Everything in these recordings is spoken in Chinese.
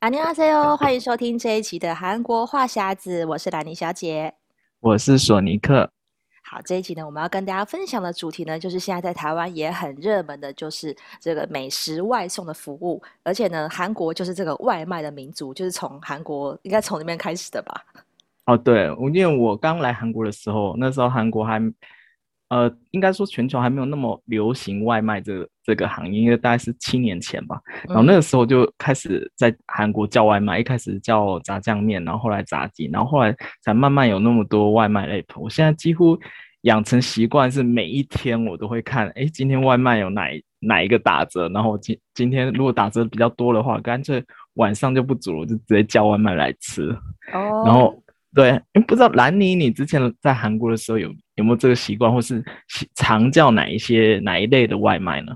안녕하세요，欢迎收听这一期的韩国话匣子，我是兰妮小姐，我是索尼克。好，这一集呢，我们要跟大家分享的主题呢，就是现在在台湾也很热门的，就是这个美食外送的服务。而且呢，韩国就是这个外卖的民族，就是从韩国应该从那边开始的吧？哦，对，因为我刚来韩国的时候，那时候韩国还。 呃，应该说全球还没有那么流行外卖这个这个行业，因为大概是七年前吧。然后那个时候就开始在韩国叫外卖，嗯、一开始叫炸酱面，然后后来炸鸡，然后后来才慢慢有那么多外卖 app。我现在几乎养成习惯是每一天我都会看，哎，今天外卖有哪哪一个打折，然后今今天如果打折比较多的话，干脆晚上就不煮了，就直接叫外卖来吃。哦，然后。对，不知道兰妮，你之前在韩国的时候有有没有这个习惯，或是常叫哪一些哪一类的外卖呢？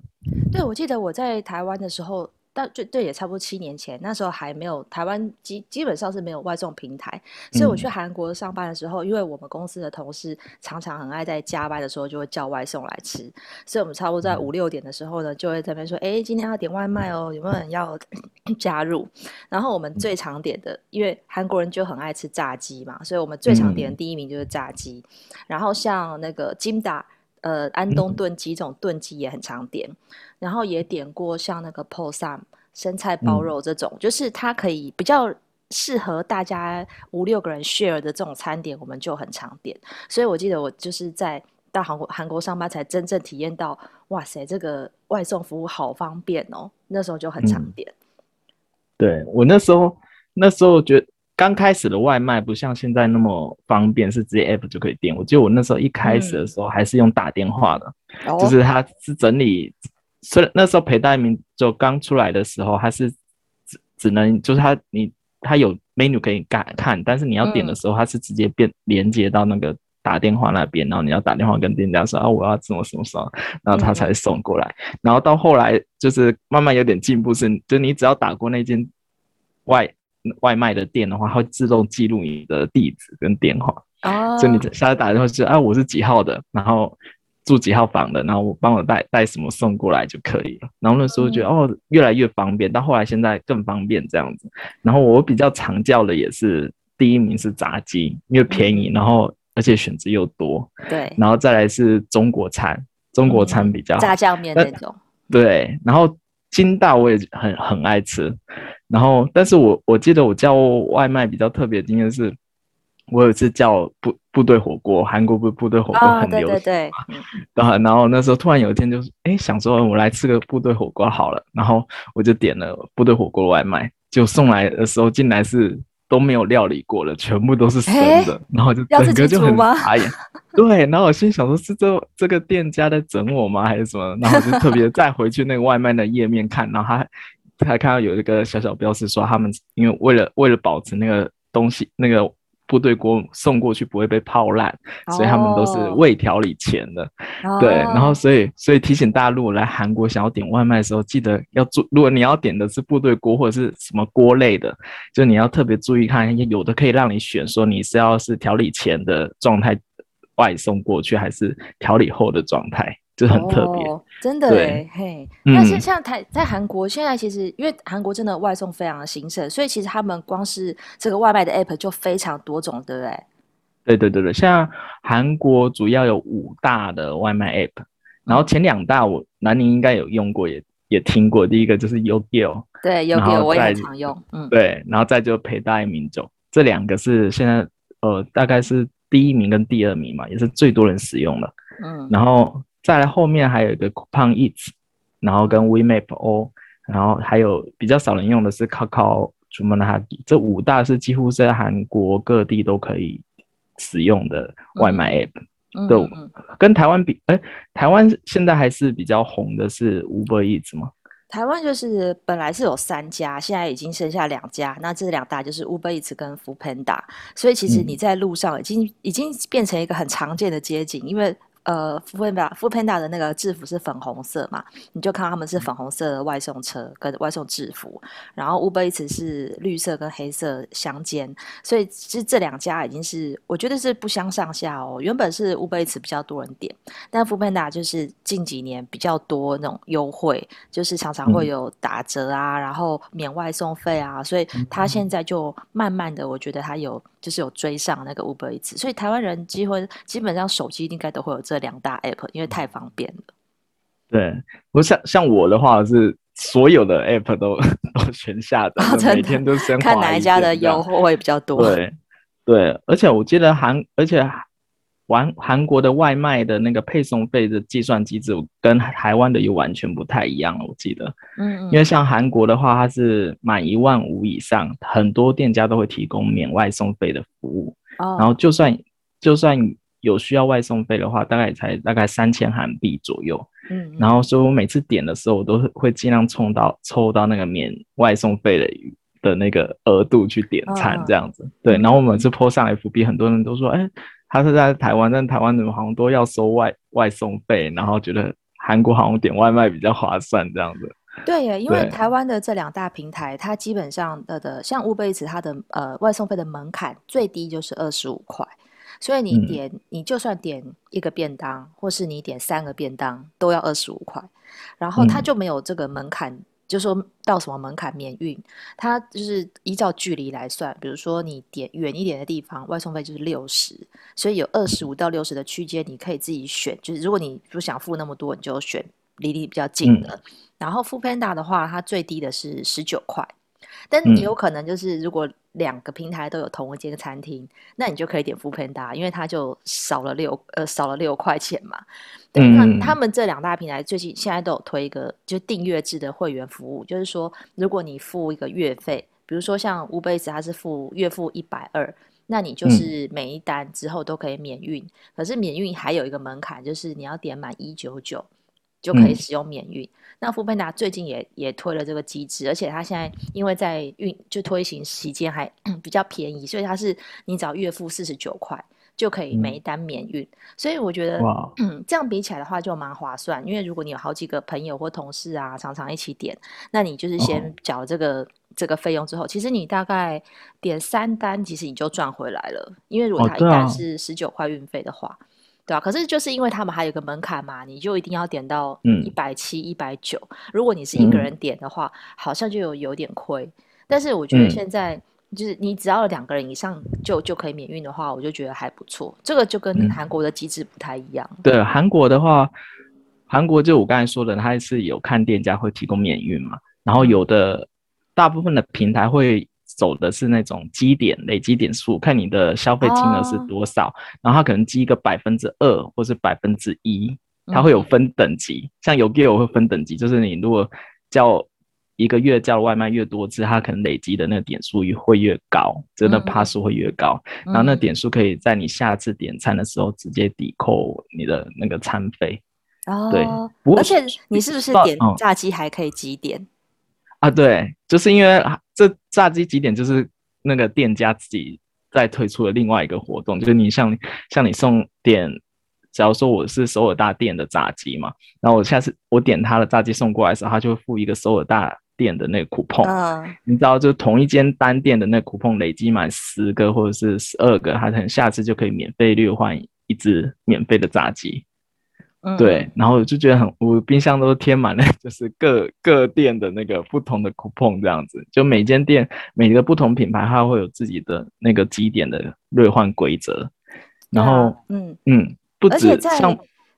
对，我记得我在台湾的时候。但就对，也差不多七年前，那时候还没有台湾基基本上是没有外送平台，所以我去韩国上班的时候，嗯、因为我们公司的同事常常很爱在加班的时候就会叫外送来吃，所以我们差不多在五六点的时候呢，就会在那边说，哎、欸，今天要点外卖哦，有没有人要 加入？然后我们最常点的，因为韩国人就很爱吃炸鸡嘛，所以我们最常点的第一名就是炸鸡，嗯、然后像那个金达。呃，安东炖鸡这种炖鸡也很常点，嗯、然后也点过像那个 Posam 生菜包肉这种，嗯、就是它可以比较适合大家五六个人 share 的这种餐点，我们就很常点。所以我记得我就是在到韩国韩国上班才真正体验到，哇塞，这个外送服务好方便哦。那时候就很常点。嗯、对我那时候那时候觉得。刚开始的外卖不像现在那么方便，是直接 app 就可以点。我记得我那时候一开始的时候还是用打电话的，嗯、就是他是整理，虽然那时候裴大明就刚出来的时候，他是只只能就是他你他有 menu 可以看看，但是你要点的时候，他是直接变连接到那个打电话那边，然后你要打电话跟店家说啊，我要什么什么什么，然后他才送过来。然后到后来就是慢慢有点进步，是就你只要打过那间外。外卖的店的话，它会自动记录你的地址跟电话，哦，所以你下次打电话就啊，我是几号的，然后住几号房的，然后我帮我带带什么送过来就可以了。然后那时候觉得、嗯、哦，越来越方便，到后来现在更方便这样子。然后我比较常叫的也是第一名是炸鸡，因为便宜，然后而且选择又多，对。然后再来是中国餐，中国餐比较炸酱面那种，对。然后金大我也很很爱吃。然后，但是我我记得我叫外卖比较特别的经验是，我有一次叫部部队火锅，韩国部部队火锅很流行对对对，然后然后那时候突然有一天就是，哎，想说我来吃个部队火锅好了，然后我就点了部队火锅外卖，就送来的时候进来是都没有料理过的，全部都是生的，然后就整个就很傻眼，对，然后我心想说是这这个店家在整我吗，还是什么？然后我就特别再回去那个外卖的页面看，然后他。还看到有一个小小标识说，他们因为为了为了保持那个东西，那个部队锅送过去不会被泡烂，哦、所以他们都是未调理前的。哦、对，然后所以所以提醒大家，如果来韩国想要点外卖的时候，记得要注，如果你要点的是部队锅或者是什么锅类的，就你要特别注意看，有的可以让你选，说你是要是调理前的状态外送过去，还是调理后的状态。就很特别、哦，真的对嘿。但是像台在韩国，现在其实因为韩国真的外送非常的兴盛，所以其实他们光是这个外卖的 app 就非常多种，对不对？对对对对，像韩国主要有五大的外卖 app，然后前两大我南宁应该有用过，也也听过。第一个就是 Yogiyo，对 Yogiyo 我也常用，嗯，对，然后再就陪大民众，这两个是现在呃大概是第一名跟第二名嘛，也是最多人使用的，嗯，然后。再来后面还有一个 Coupang Eats，然后跟 WeMap O，然后还有比较少人用的是 Kakao Jumanhabi，这五大是几乎在韩国各地都可以使用的外卖 App，都、跟台湾比，哎，台湾现在还是比较红的是 Uber Eats 吗？台湾就是本来是有三家，现在已经剩下两家，那这两大就是 Uber Eats 跟 Foodpanda，所以其实你在路上已经、嗯、已经变成一个很常见的街景，因为呃，foodpanda foodpanda 的那个制服是粉红色嘛，你就看到他们是粉红色的外送车跟外送制服，然后 Uber Eats 是绿色跟黑色相间，所以其实这两家已经是我觉得是不相上下哦。原本是 Uber Eats 比较多人点，但 foodpanda 就是近几年比较多那种优惠，就是常常会有打折啊，然后免外送费啊，所以他现在就慢慢的，我觉得他有就是有追上那个 Uber Eats，所以台湾人几乎基本上手机应该都会有。这两大 app 因为太方便了。对，我像像我的话是所有的 app 都 都全下载，哦、每天都先看哪一家的优惠比较多。对对，而且我记得韩，而且韩韩国的外卖的那个配送费的计算机制跟台湾的又完全不太一样了。我记得，嗯，嗯，因为像韩国的话，它是满一万五以上，很多店家都会提供免外送费的服务。哦，然后就算就算。有需要外送费的话，大概才大概三千韩币左右。嗯，然后所以我每次点的时候，我都会尽量冲到抽到那个免外送费的的那个额度去点餐，这样子。哦、对，然后我每次 po 上 FB，很多人都说，哎，他是在台湾，但台湾怎么好像都要收外外送费，然后觉得韩国好像点外卖比较划算这样子。对耶，因为台湾的这两大平台，它基本上的的像 Uber Eats，它的呃外送费的门槛最低就是二十五块。所以你点，你就算点一个便当，或是你点三个便当，都要二十五块。然后它就没有这个门槛，就说到什么门槛免运，它就是依照距离来算。比如说你点远一点的地方，外送费就是六十，所以有二十五到六十的区间，你可以自己选。就是如果你不想付那么多，你就选离你比较近的。然后 Foodpanda 的话，它最低的是十九块。但你有可能就是，如果两个平台都有同一间餐厅，那你就可以点 Foodpanda，因为它就少了六呃少了六块钱嘛。对，那他们这两大平台最近现在都有推一个就订阅制的会员服务，就是说如果你付一个月费，比如说像 Uber Eats 它是付月付一百二，那你就是每一单之后都可以免运。可是免运还有一个门槛，就是你要点满一九九。就可以使用免运。嗯、那 Foodpanda 最近也也推了这个机制，而且它现在因为在运就推行期间还 比较便宜，所以它是你只要月付四十九块就可以每一单免运。嗯、所以我觉得，嗯，这样比起来的话就蛮划算。因为如果你有好几个朋友或同事啊，常常一起点，那你就是先缴这个、哦、这个费用之后，其实你大概点三单，其实你就赚回来了。因为如果他一单是十九块运费的话。哦对啊，可是就是因为他们还有个门槛嘛，你就一定要点到一百七、一百九。如果你是一个人点的话，嗯、好像就有有点亏。但是我觉得现在就是你只要两个人以上就就可以免运的话，我就觉得还不错。这个就跟韩国的机制不太一样。嗯、对，韩国的话，韩国就我刚才说的，它是有看店家会提供免运嘛，然后有的大部分的平台会。走的是那种积点累积点数，看你的消费金额是多少，哦、然后它可能积一个百分之二或是百分之一，它会有分等级。嗯、像有 Yogiyo 会分等级，就是你如果叫一个月叫外卖越多次，它可能累积的那个点数会越高，真的趴数会越高。嗯、然后那点数可以在你下次点餐的时候直接抵扣你的那个餐费。哦，对，而且你是不是点炸鸡还可以积点？啊，对，就是因为这炸鸡几点就是那个店家自己在推出了另外一个活动，就是你像像你送点，假如说我是首尔大店的炸鸡嘛，然后我下次我点他的炸鸡送过来的时候，他就会附一个首尔大店的那个 coupon，嗯，你知道，就同一间单店的那个 coupon 累积满十个或者是十二个，他可能下次就可以免费兑换一只免费的炸鸡。对，然后我就觉得很，我冰箱都贴满了，就是各各店的那个不同的 coupon 这样子，就每间店每个不同品牌，它会有自己的那个积点的兑换规则。然后，嗯嗯，不止像，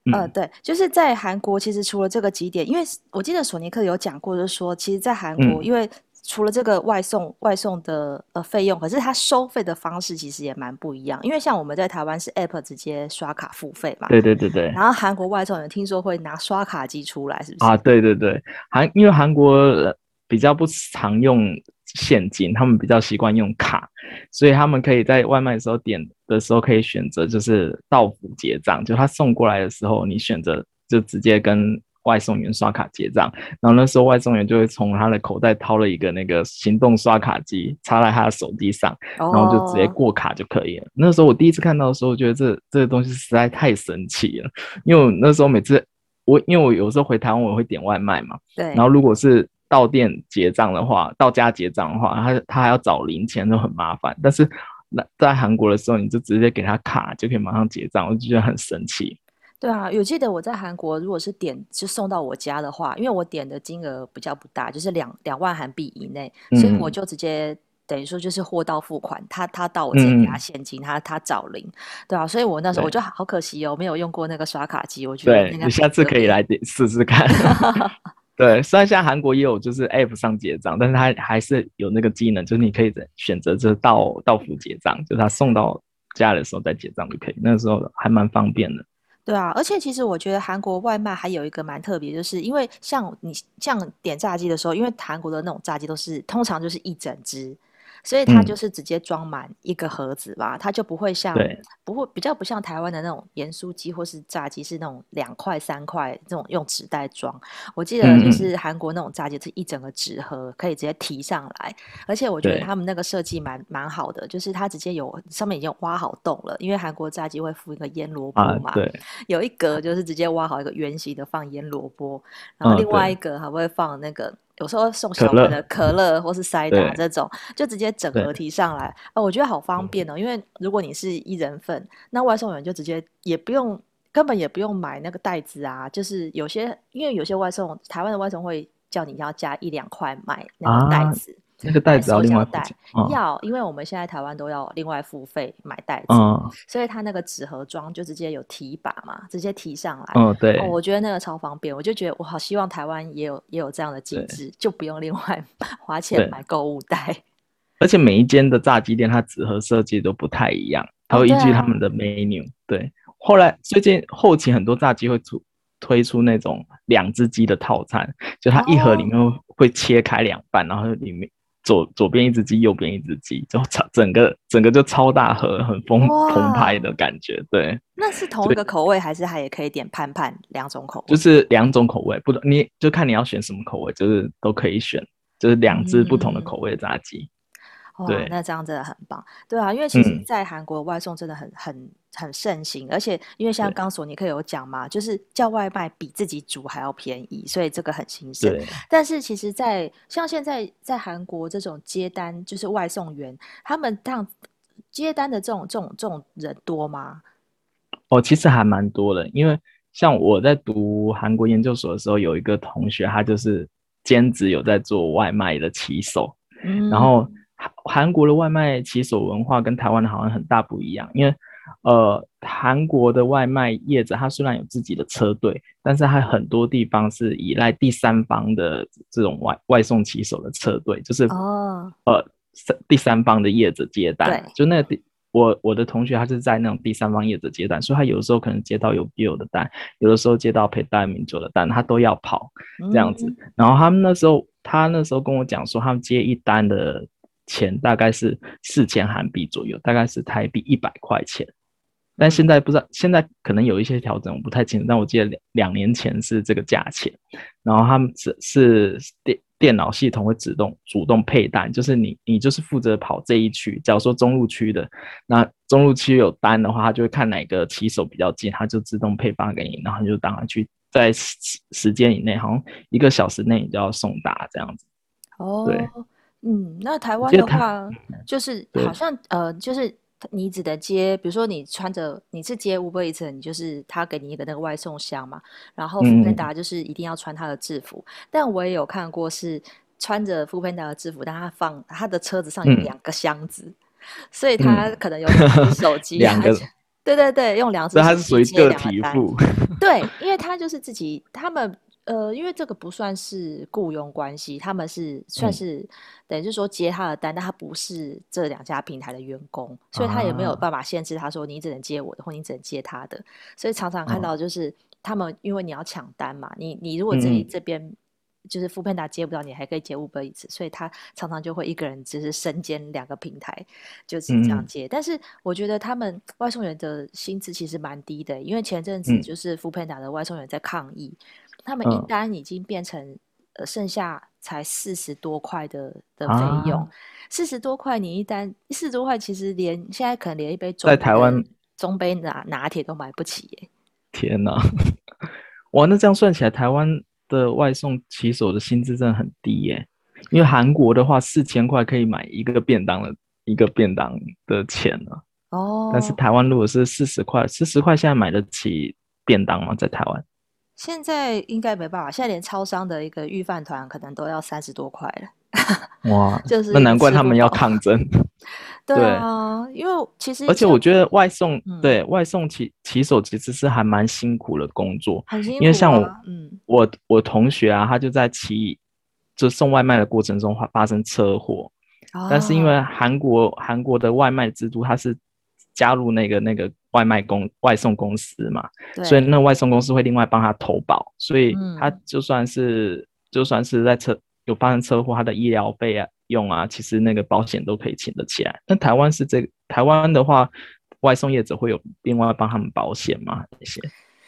嗯、呃，对，就是在韩国，其实除了这个几点，因为我记得索尼克有讲过，就是说，其实，在韩国，嗯、因为除了这个外送外送的呃费用，可是它收费的方式其实也蛮不一样。因为像我们在台湾是 App 直接刷卡付费嘛，对对对对。然后韩国外送有听说会拿刷卡机出来，是不是？啊，对对对，韩因为韩国比较不常用现金，他们比较习惯用卡，所以他们可以在外卖的时候点的时候可以选择就是到付结账，就他送过来的时候，你选择就直接跟外送员刷卡结账，然后那时候外送员就会从他的口袋掏了一个那个行动刷卡机，插在他的手机上，然后就直接过卡就可以了。Oh. 那时候我第一次看到的时候，我觉得这这个东西实在太神奇了，因为我那时候每次我因为我有时候回台湾我会点外卖嘛，对，然后如果是到店结账的话，到家结账的话，他他还要找零钱都很麻烦，但是。那在韩国的时候，你就直接给他卡，就可以马上结账，我就觉得很神奇。对啊，有记得我在韩国，如果是点就送到我家的话，因为我点的金额比较不大，就是两两万韩币以内，嗯，所以我就直接等于说就是货到付款，他他到我这里给他现金，嗯，他他找零，对啊，所以我那时候我就好可惜哦，没有用过那个刷卡机，我觉得对，你下次可以来点试试看。对，虽然现在韩国也有就是 App 上结账，但是它还是有那个技能，就是你可以选择就是到到付结账，就是他送到家的时候再结账就可以，那个时候还蛮方便的。对啊，而且其实我觉得韩国外卖还有一个蛮特别，就是因为像你像点炸鸡的时候，因为韩国的那种炸鸡都是通常就是一整只。所以它就是直接装满一个盒子吧，嗯、它就不会像不会比较不像台湾的那种盐酥鸡或是炸鸡是那种两块三块这种用纸袋装。我记得就是韩国那种炸鸡是一整个纸盒可以直接提上来，而且我觉得他们那个设计蛮蛮好的，就是它直接有上面已经挖好洞了，因为韩国炸鸡会附一个腌萝卜嘛，啊、对，有一格就是直接挖好一个圆形的放腌萝卜，然后另外一个还会放那个。有时候送小朋友的可乐或是塞打这种，就直接整盒提上来啊，我觉得好方便哦。因为如果你是一人份，那外送员就直接也不用，根本也不用买那个袋子啊。就是有些，因为有些外送，台湾的外送会叫你要加一两块买那个袋子。啊那个袋子要另外付钱，要，因为我们现在台湾都要另外付费买袋子，嗯，所以它那个纸盒装就直接有提把嘛，直接提上来，嗯，对，哦，我觉得那个超方便，我就觉得我好希望台湾也有也有这样的机制，就不用另外花钱买购物袋。而且每一间的炸鸡店，它纸盒设计都不太一样，它会依据他们的 menu，哦对，啊。对，后来最近后期很多炸鸡会出推出那种两只鸡的套餐，就它一盒里面会切开两半，然后里面。左左边一只鸡，右边一只鸡，就超整个整个就超大盒，很丰澎湃的感觉。对，那是同一个口味，还是它也可以点盼盼两种口味？就是两种口味，不，你就看你要选什么口味，就是都可以选，就是两只不同的口味的炸鸡。嗯、对，那这样真的很棒。对啊，因为其实，在韩国外送真的很很。很盛行，而且因为像刚索尼克有讲嘛，就是叫外卖比自己煮还要便宜，所以这个很新鲜。但是其实在，在像现在在韩国这种接单，就是外送员，他们这样接单的这种这种这种人多吗？哦，其实还蛮多的，因为像我在读韩国研究所的时候，有一个同学，他就是兼职有在做外卖的骑手。嗯，然后韩国的外卖骑手文化跟台湾的好像很大不一样，因为。呃，韩国的外卖业者，他虽然有自己的车队，但是他很多地方是依赖第三方的这种外外送骑手的车队，就是哦，呃，第三方的业者接单。就那个我我的同学他是在那种第三方业者接单，所以他有的时候可能接到有 bill 的单，有的时候接到陪代民族的单，他都要跑这样子。嗯。然后他们那时候，他那时候跟我讲说，他们接一单的。钱大概是四千韩币左右，大概是台币一百块钱。但现在不知道，现在可能有一些调整，我不太清楚。但我记得两两年前是这个价钱。然后他们只是电电脑系统会自动主动配单，就是你你就是负责跑这一区。假如说中路区的，那中路区有单的话，他就会看哪个骑手比较近，他就自动配发给你，然后你就当他去在时时间以内，好像一个小时内你就要送达这样子。哦，对。嗯，那台湾的话，就是好像呃，就是你只能接，比如说你穿着你是接 Uber Eats，你就是他给你一个那个外送箱嘛，然后 foodpanda 就是一定要穿他的制服。嗯、但我也有看过是穿着 foodpanda 的制服，但他放他的车子上有两个箱子，嗯、所以他可能有手 机，两个，对对对，用两只他是属于个体户。对，因为他就是自己他们。呃，因为这个不算是雇佣关系，他们是算是、嗯、等于是说接他的单，但他不是这两家平台的员工，所以他也没有办法限制他说你只能接我的，或你只能接他的。所以常常看到就是他们，因为你要抢单嘛，你你如果这里这边就是 foodpanda 接不到，你还可以接 Uber Eats，所以他常常就会一个人只是身兼两个平台，就是这样接。嗯、但是我觉得他们外送员的薪资其实蛮低的，因为前阵子就是 foodpanda 的外送员在抗议。他们一单已经变成、嗯、呃剩下才四十多块的的费用，四十、啊、多块你一单四十多块，其实连现在可能连一杯在台湾中杯拿拿铁都买不起耶！天哪，哇，那这样算起来，台湾的外送骑手的薪资真的很低耶。因为韩国的话，四千块可以买一个便当的一个便当的钱了。哦，但是台湾如果是四十块，四十块现在买得起便当吗？在台湾？现在应该没办法，现在连超商的一个御饭团可能都要三十多块了。哇，就是那难怪他们要抗争。对啊，因为其实而且我觉得外送、嗯、对外送骑骑手其实是还蛮辛苦的工作，很辛苦、啊。因为像我，嗯，我我同学啊，他就在骑。就送外卖的过程中发发生车祸，哦、但是因为韩国韩国的外卖制度，它是加入那个那个外卖公外送公司嘛，所以那外送公司会另外帮他投保，所以他就算是、嗯、就算是在车有发生车祸，他的医疗费啊用啊，其实那个保险都可以请得起来。那台湾是这个台湾的话，外送业者会有另外帮他们保险吗？那些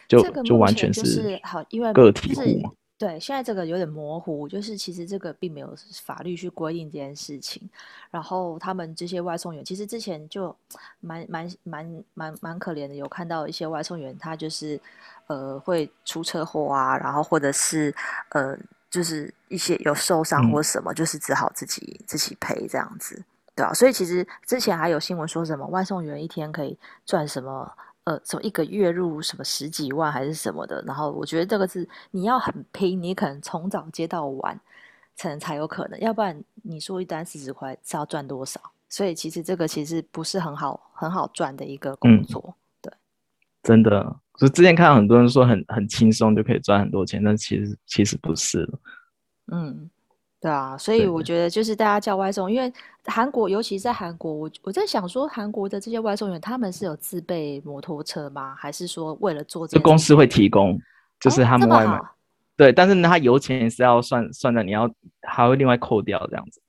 就就完全是好，因为个体户嘛。对，现在这个有点模糊，就是其实这个并没有法律去规定这件事情。然后他们这些外送员，其实之前就蛮蛮蛮蛮蛮可怜的，有看到一些外送员，他就是呃会出车祸啊，然后或者是呃就是一些有受伤或什么，嗯、就是只好自己自己赔这样子，对啊。所以其实之前还有新闻说什么外送员一天可以赚什么。呃，从一个月入什么十几万还是什么的，然后我觉得这个是你要很拼，你可能从早接到晚，才能才有可能，要不然你说一单四十块是要赚多少？所以其实这个其实不是很好很好赚的一个工作，嗯、对，真的，就之前看到很多人说很很轻松就可以赚很多钱，但其实其实不是，嗯。对啊，所以我觉得就是大家叫外送，因为韩国，尤其是在韩国，我我在想说，韩国的这些外送员，他们是有自备摩托车吗？还是说为了做这？公司会提供，就是他们外卖。哦、对，但是呢，他油钱也是要算算的，你要还会另外扣掉这样子。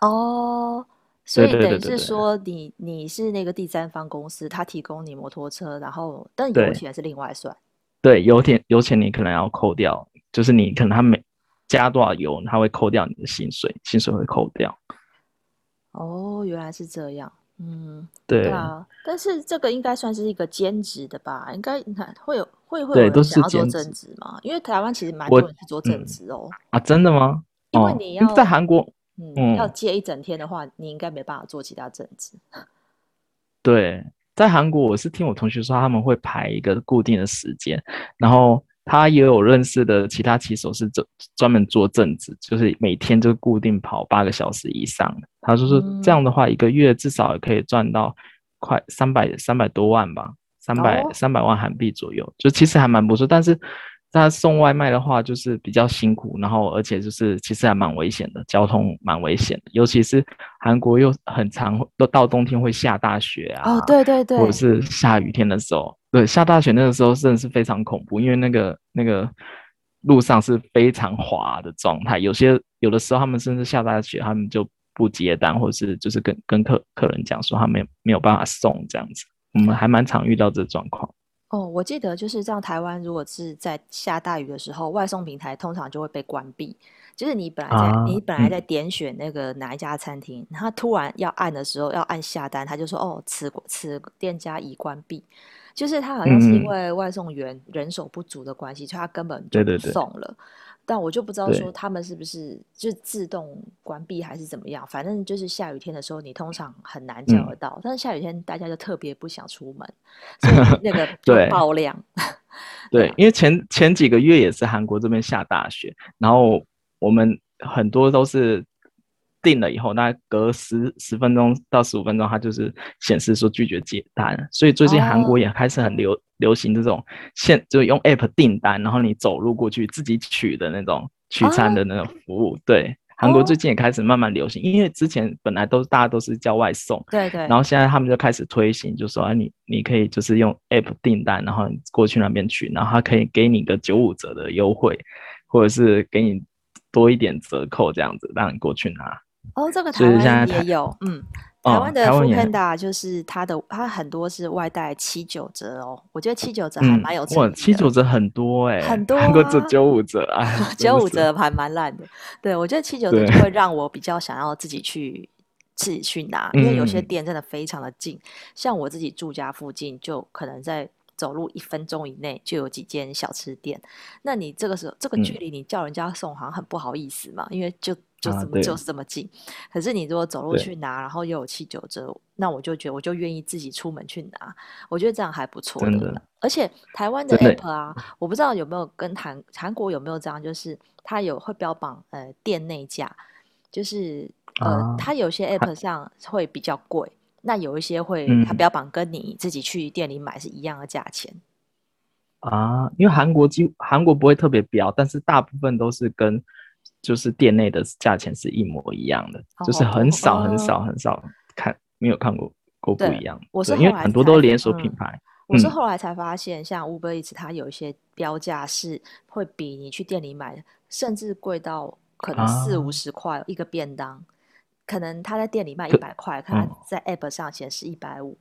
哦，所以等于是说你，你你是那个第三方公司，他提供你摩托车，然后但油钱是另外算。对，对，油钱油钱你可能要扣掉，就是你可能他每。加多少油，他会扣掉你的薪水，薪水会扣掉。哦，原来是这样。嗯，对，啊。但是这个应该算是一个兼职的吧？应该你看会有会会有人想要做正职吗？因为台湾其实蛮多人是做正职哦、嗯。啊，真的吗？因为你要、哦、在韩国，嗯，嗯要接一整天的话，你应该没办法做其他正职。对，在韩国，我是听我同学说他们会排一个固定的时间，然后。他也有认识的其他骑手是专专门做正职，就是每天就固定跑八个小时以上。他说是这样的话，一个月至少也可以赚到快三百三百多万吧，三百三百万韩币左右，就其实还蛮不错。但是他送外卖的话，就是比较辛苦，然后而且就是其实还蛮危险的，交通蛮危险的，尤其是韩国又很长都到冬天会下大雪啊，哦对对对，或者是下雨天的时候。对，下大雪那个时候真的是非常恐怖，因为那个那个路上是非常滑的状态，有些有的时候他们甚至下大雪，他们就不接单，或者是就是跟跟客客人讲说他没有没有办法送这样子，我们还蛮常遇到这状况。哦，我记得就是这样，台湾如果是在下大雨的时候，外送平台通常就会被关闭，就是你本来在、啊、你本来在点选那个哪一家餐厅，他、嗯、突然要按的时候要按下单，他就说哦，此此店家已关闭。就是他好像是因为外送员人手不足的关系，嗯、所以他根本就不送了。对对对，但我就不知道说他们是不是就自动关闭还是怎么样。反正就是下雨天的时候，你通常很难叫得到。嗯、但是下雨天大家就特别不想出门，所以那个 对爆量。对，对，因为前前几个月也是韩国这边下大雪，然后我们很多都是。订了以后，大概隔十十分钟到十五分钟，它就是显示说拒绝接单。所以最近韩国也开始很流、oh. 流行这种现，就用 app 订单，然后你走路过去自己取的那种取餐的那种服务。Oh. 对，韩国最近也开始慢慢流行，因为之前本来都大家都是叫外送，对对，然后现在他们就开始推行，就说啊，你你可以就是用 app 订单，然后你过去那边取，然后他可以给你个九五折的优惠，或者是给你多一点折扣这样子，让你过去拿。哦，这个台湾也有，嗯，台湾的 Foodpanda 就是它的，它很多是外带七九折哦。我觉得七九折还蛮有诚意的。哇，七九折很多哎，很多。韩国只九五折啊，九五折还蛮烂的。对，我觉得七九折就会 让我比较想要自己去自己去拿，因为有些店真的非常的近，像我自己住家附近就可能在。走路一分钟以内就有几间小吃店，那你这个时候这个距离，你叫人家送好像很不好意思嘛，嗯、因为就就怎么、啊、就是这么近。可是你如果走路去拿，然后又有七九折，那我就觉得我就愿意自己出门去拿，我觉得这样还不错的。的而且台湾的 app 啊，我不知道有没有跟韩韩国有没有这样，就是它有会标榜呃店内价，就是呃、啊、它有些 app 上会比较贵。那有一些会，它标榜跟你自己去店里买是一样的价钱、嗯、啊，因为韩国几韩国不会特别标，但是大部分都是跟就是店内的价钱是一模一样的，哦、就是很少很少很少看、哦、没有看过过不一样。我是因为很多都连锁品牌、嗯，我是后来才发现，像 Uber Eats 它有一些标价是会比你去店里买甚至贵到可能四五十块一个便当。啊可能他在店里卖一百块，可他在 App 上显示一百五。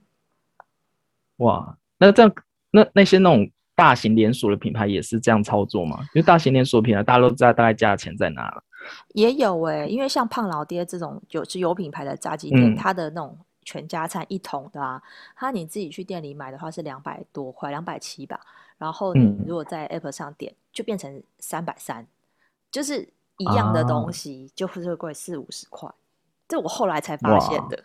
哇，那这样，那那些那种大型连锁的品牌也是这样操作吗？因为大型连锁品牌大家都知道大概价钱在哪了。也有哎、欸，因为像胖老爹这种有是有品牌的炸鸡店，它、嗯、的那种全家餐一桶的啊，它你自己去店里买的话是两百多块，两百七吧。然后你如果在 App 上点，就变成三百三，就是一样的东西，就会贵四五十块。这我后来才发现的，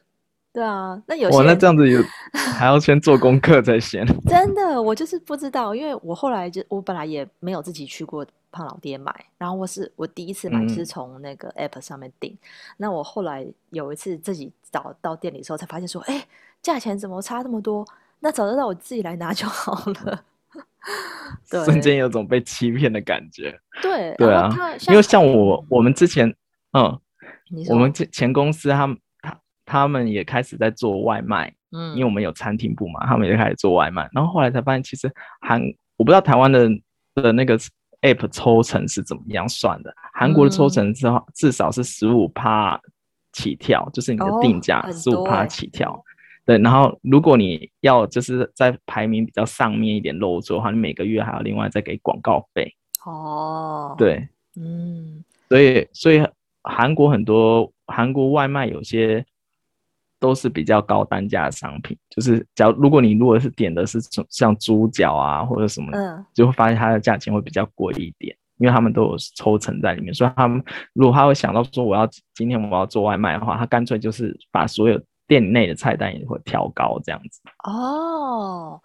对啊，那有些那这样子有 还要先做功课才行。真的，我就是不知道，因为我后来就我本来也没有自己去过胖老爹买，然后我是我第一次买是从那个 app 上面订，嗯，那我后来有一次自己找到店里的时候才发现说，哎，价钱怎么差这么多？那早知道我自己来拿就好了。对，瞬间有种被欺骗的感觉。对，对啊，因为像我我们之前嗯。我们前前公司他们他他们也开始在做外卖，嗯，因为我们有餐厅部嘛，他们也开始做外卖。然后后来才发现，其实韩我不知道台湾的的那个 app 抽成是怎么样算的。韩国的抽成至少至少是十五趴起跳，就是你的定价十五趴起跳。对，然后如果你要就是在排名比较上面一点露出的话，你每个月还要另外再给广告费。哦，对，嗯，所以所以。韩国很多韩国外卖有些都是比较高单价的商品，就是假如如果你如果是点的是像猪脚啊或者什么，嗯，就会发现它的价钱会比较贵一点，因为他们都有抽成在里面，所以他们如果他会想到说我要今天我要做外卖的话，他干脆就是把所有店内的菜单也会调高这样子。哦。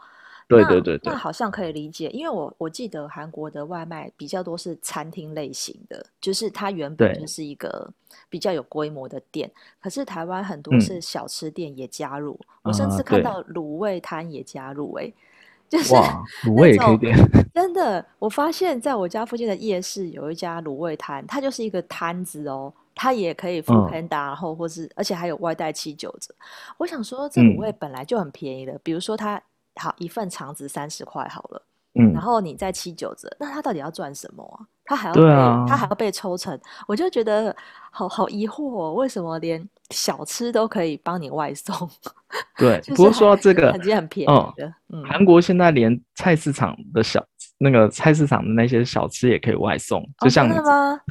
对对对对，那好像可以理解，因为我我记得韩国的外卖比较多是餐厅类型的，就是它原本就是一个比较有规模的店，可是台湾很多是小吃店也加入，嗯、我甚至看到卤味摊也加入、欸，哎、啊，就是卤 味也可以点，真的，我发现在我家附近的夜市有一家卤味摊，它就是一个摊子哦，它也可以 foodpanda，然后或是而且还有外带七九折，我想说这卤味本来就很便宜的，嗯、比如说它。好，一份肠子三十块好了，嗯，然后你再七九折，那他到底要赚什么啊？他还要被、啊、他还要被抽成，我就觉得好好疑惑哦，为什么连小吃都可以帮你外送？对，不过说到这个，已经很便宜的。嗯，韩国现在连菜市场的小那个菜市场的那些小吃也可以外送，就像你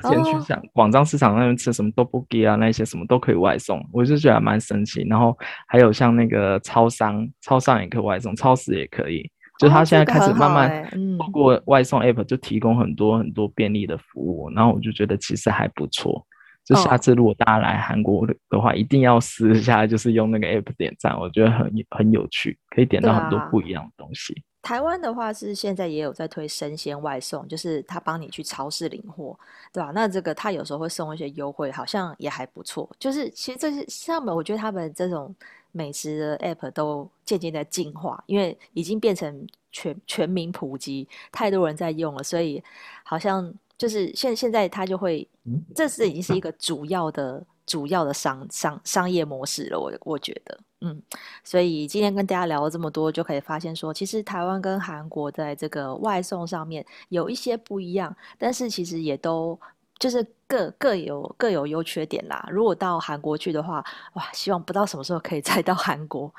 之前去像广彰市场那边吃什么豆腐鸡啊，那些什么都可以外送，我就觉得还蛮神奇。然后还有像那个超商，超商也可以外送，超市也可以。就他现在开始慢慢通过外送 app 就提供很多很多便利的服务，然后我就觉得其实还不错。就下次如果大家来韩国的话，一定要试一下，就是用那个 app 点赞，我觉得很很有趣，可以点到很多不一样的东西。台湾的话是现在也有在推生鲜外送，就是他帮你去超市领货，对吧？那这个他有时候会送一些优惠，好像也还不错。就是其实这些上面，我觉得他们这种。美食的 app 都渐渐在进化，因为已经变成全全民普及，太多人在用了，所以好像就是现现在它就会，这是已经是一个主要的主要的商商商业模式了。我我觉得，嗯，所以今天跟大家聊了这么多，就可以发现说，其实台湾跟韩国在这个外送上面有一些不一样，但是其实也都。就是各各有各有优缺点啦。如果到韩国去的话，哇，希望不知道什么时候可以再到韩国。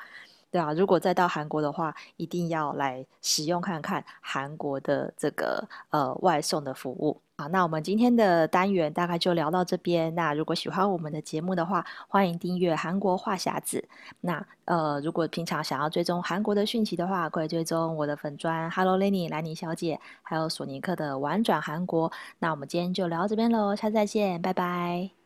对啊，如果再到韩国的话，一定要来使用看看韩国的这个呃外送的服务。好，那我们今天的单元大概就聊到这边。那如果喜欢我们的节目的话，欢迎订阅韩国话匣子。那呃，如果平常想要追踪韩国的讯息的话，可以追踪我的粉砖 Hello Lenny 兰妮小姐，还有索尼克的玩转韩国。那我们今天就聊到这边喽，下次再见，拜拜。